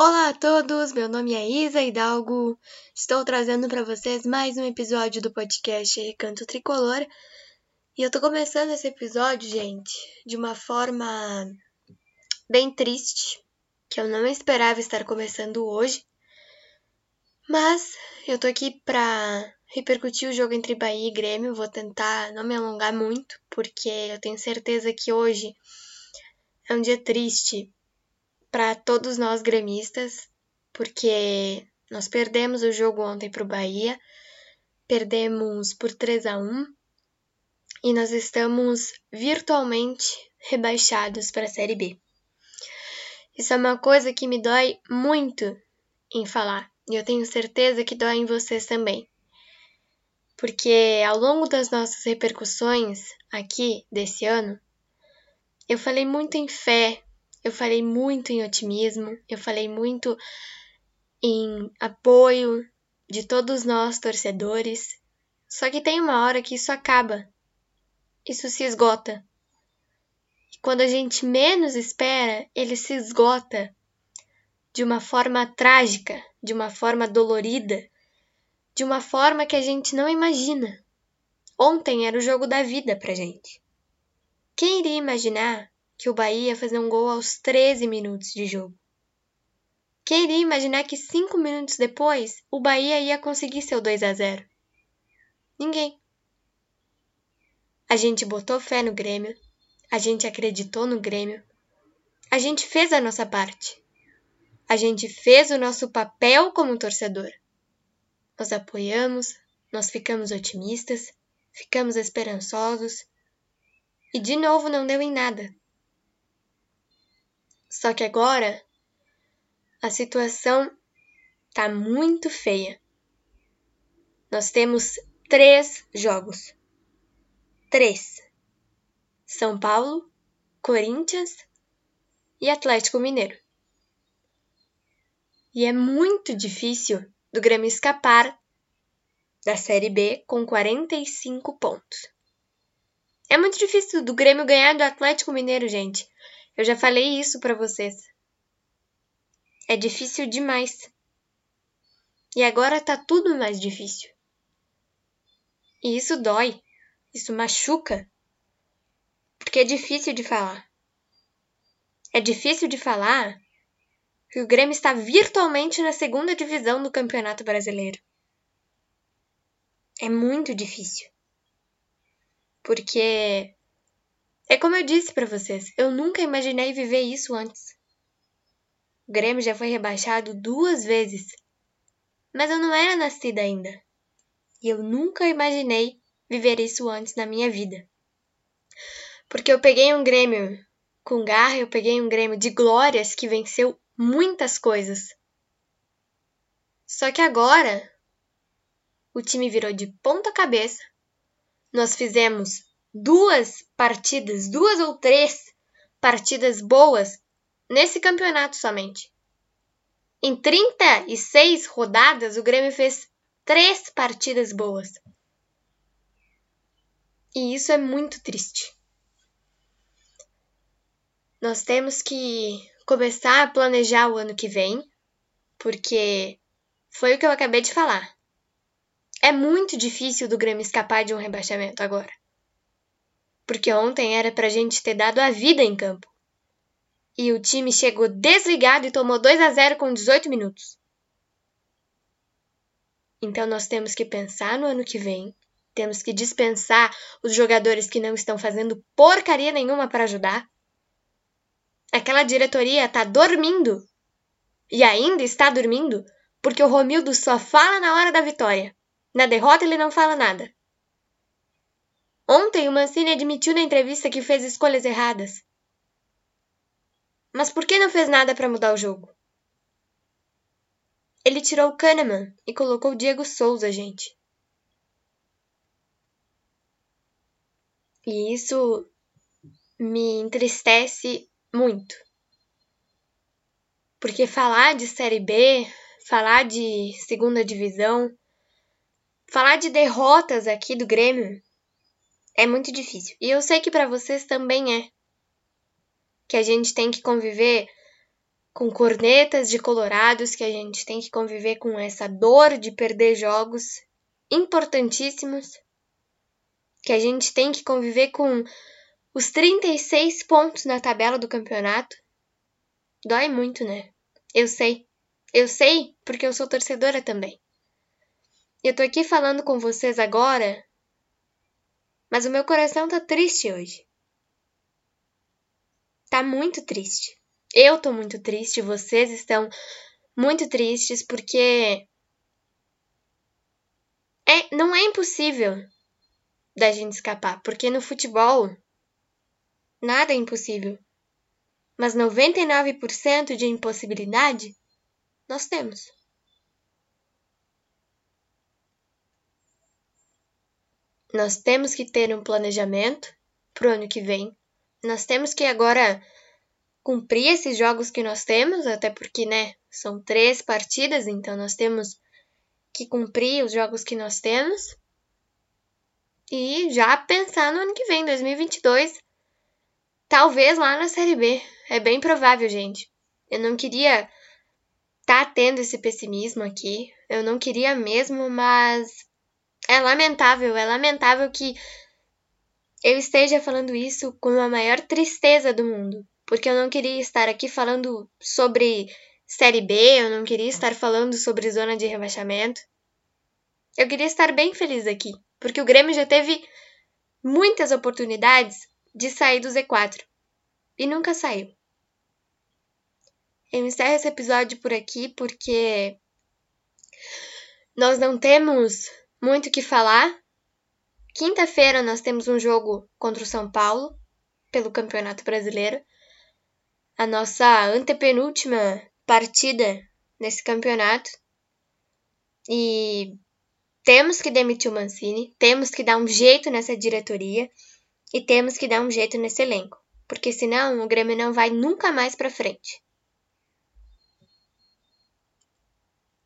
Olá a todos, meu nome é Isa Hidalgo. Estou trazendo para vocês mais um episódio do podcast Recanto Tricolor. E eu tô começando esse episódio, gente, de uma forma bem triste, que eu não esperava estar começando hoje. Mas eu tô aqui pra repercutir o jogo entre Bahia e Grêmio. Vou tentar não me alongar muito, porque eu tenho certeza que hoje é um dia triste para todos nós gremistas, porque nós perdemos o jogo ontem para o Bahia, perdemos por 3 a 1 e nós estamos virtualmente rebaixados para a Série B. Isso é uma coisa que me dói muito em falar, e eu tenho certeza que dói em vocês também. Porque ao longo das nossas repercussões aqui desse ano, eu falei muito em fé, eu falei muito em otimismo, eu falei muito em apoio de todos nós torcedores. Só que tem uma hora que isso acaba. Isso se esgota. E quando a gente menos espera, ele se esgota de uma forma trágica, de uma forma dolorida, de uma forma que a gente não imagina. Ontem era o jogo da vida pra gente. Quem iria imaginar que o Bahia ia fazer um gol aos 13 minutos de jogo. Quem iria imaginar que cinco minutos depois o Bahia ia conseguir seu 2 a 0? Ninguém. A gente botou fé no Grêmio, a gente acreditou no Grêmio, a gente fez a nossa parte. A gente fez o nosso papel como torcedor. Nós apoiamos, nós ficamos otimistas, ficamos esperançosos e de novo não deu em nada. Só que agora a situação tá muito feia. Nós temos três jogos. Três: São Paulo, Corinthians e Atlético Mineiro. E é muito difícil do Grêmio escapar da Série B com 45 pontos. É muito difícil do Grêmio ganhar do Atlético Mineiro, gente. Eu já falei isso para vocês. É difícil demais. E agora tá tudo mais difícil. E isso dói. Isso machuca. Porque é difícil de falar. É difícil de falar que o Grêmio está virtualmente na segunda divisão do Campeonato Brasileiro. É muito difícil. Porque é como eu disse para vocês, eu nunca imaginei viver isso antes. O Grêmio já foi rebaixado duas vezes, mas eu não era nascida ainda. E eu nunca imaginei viver isso antes na minha vida. Porque eu peguei um Grêmio com garra, eu peguei um Grêmio de glórias que venceu muitas coisas. Só que agora o time virou de ponta cabeça. Nós fizemos duas partidas, duas ou três partidas boas nesse campeonato somente. Em 36 rodadas, o Grêmio fez três partidas boas. E isso é muito triste. Nós temos que começar a planejar o ano que vem, porque foi o que eu acabei de falar. É muito difícil do Grêmio escapar de um rebaixamento agora porque ontem era pra gente ter dado a vida em campo. E o time chegou desligado e tomou 2 a 0 com 18 minutos. Então nós temos que pensar no ano que vem, temos que dispensar os jogadores que não estão fazendo porcaria nenhuma para ajudar. Aquela diretoria tá dormindo. E ainda está dormindo porque o Romildo só fala na hora da vitória. Na derrota ele não fala nada. Ontem o Mancini admitiu na entrevista que fez escolhas erradas. Mas por que não fez nada para mudar o jogo? Ele tirou o Kahneman e colocou o Diego Souza, gente. E isso me entristece muito. Porque falar de Série B, falar de segunda divisão, falar de derrotas aqui do Grêmio é muito difícil. E eu sei que para vocês também é. Que a gente tem que conviver com cornetas de colorados que a gente tem que conviver com essa dor de perder jogos importantíssimos, que a gente tem que conviver com os 36 pontos na tabela do campeonato. Dói muito, né? Eu sei. Eu sei porque eu sou torcedora também. Eu tô aqui falando com vocês agora, mas o meu coração tá triste hoje. Tá muito triste. Eu tô muito triste, vocês estão muito tristes porque é, não é impossível da gente escapar, porque no futebol nada é impossível. Mas 99% de impossibilidade nós temos. Nós temos que ter um planejamento para o ano que vem. Nós temos que agora cumprir esses jogos que nós temos, até porque, né, são três partidas, então nós temos que cumprir os jogos que nós temos. E já pensar no ano que vem, 2022, talvez lá na Série B. É bem provável, gente. Eu não queria tá tendo esse pessimismo aqui. Eu não queria mesmo, mas é lamentável, é lamentável que eu esteja falando isso com a maior tristeza do mundo, porque eu não queria estar aqui falando sobre Série B, eu não queria estar falando sobre zona de rebaixamento. Eu queria estar bem feliz aqui, porque o Grêmio já teve muitas oportunidades de sair do Z4 e nunca saiu. Eu encerro esse episódio por aqui porque nós não temos muito o que falar. Quinta-feira nós temos um jogo contra o São Paulo pelo Campeonato Brasileiro. A nossa antepenúltima partida nesse campeonato. E temos que demitir o Mancini, temos que dar um jeito nessa diretoria e temos que dar um jeito nesse elenco, porque senão o Grêmio não vai nunca mais para frente.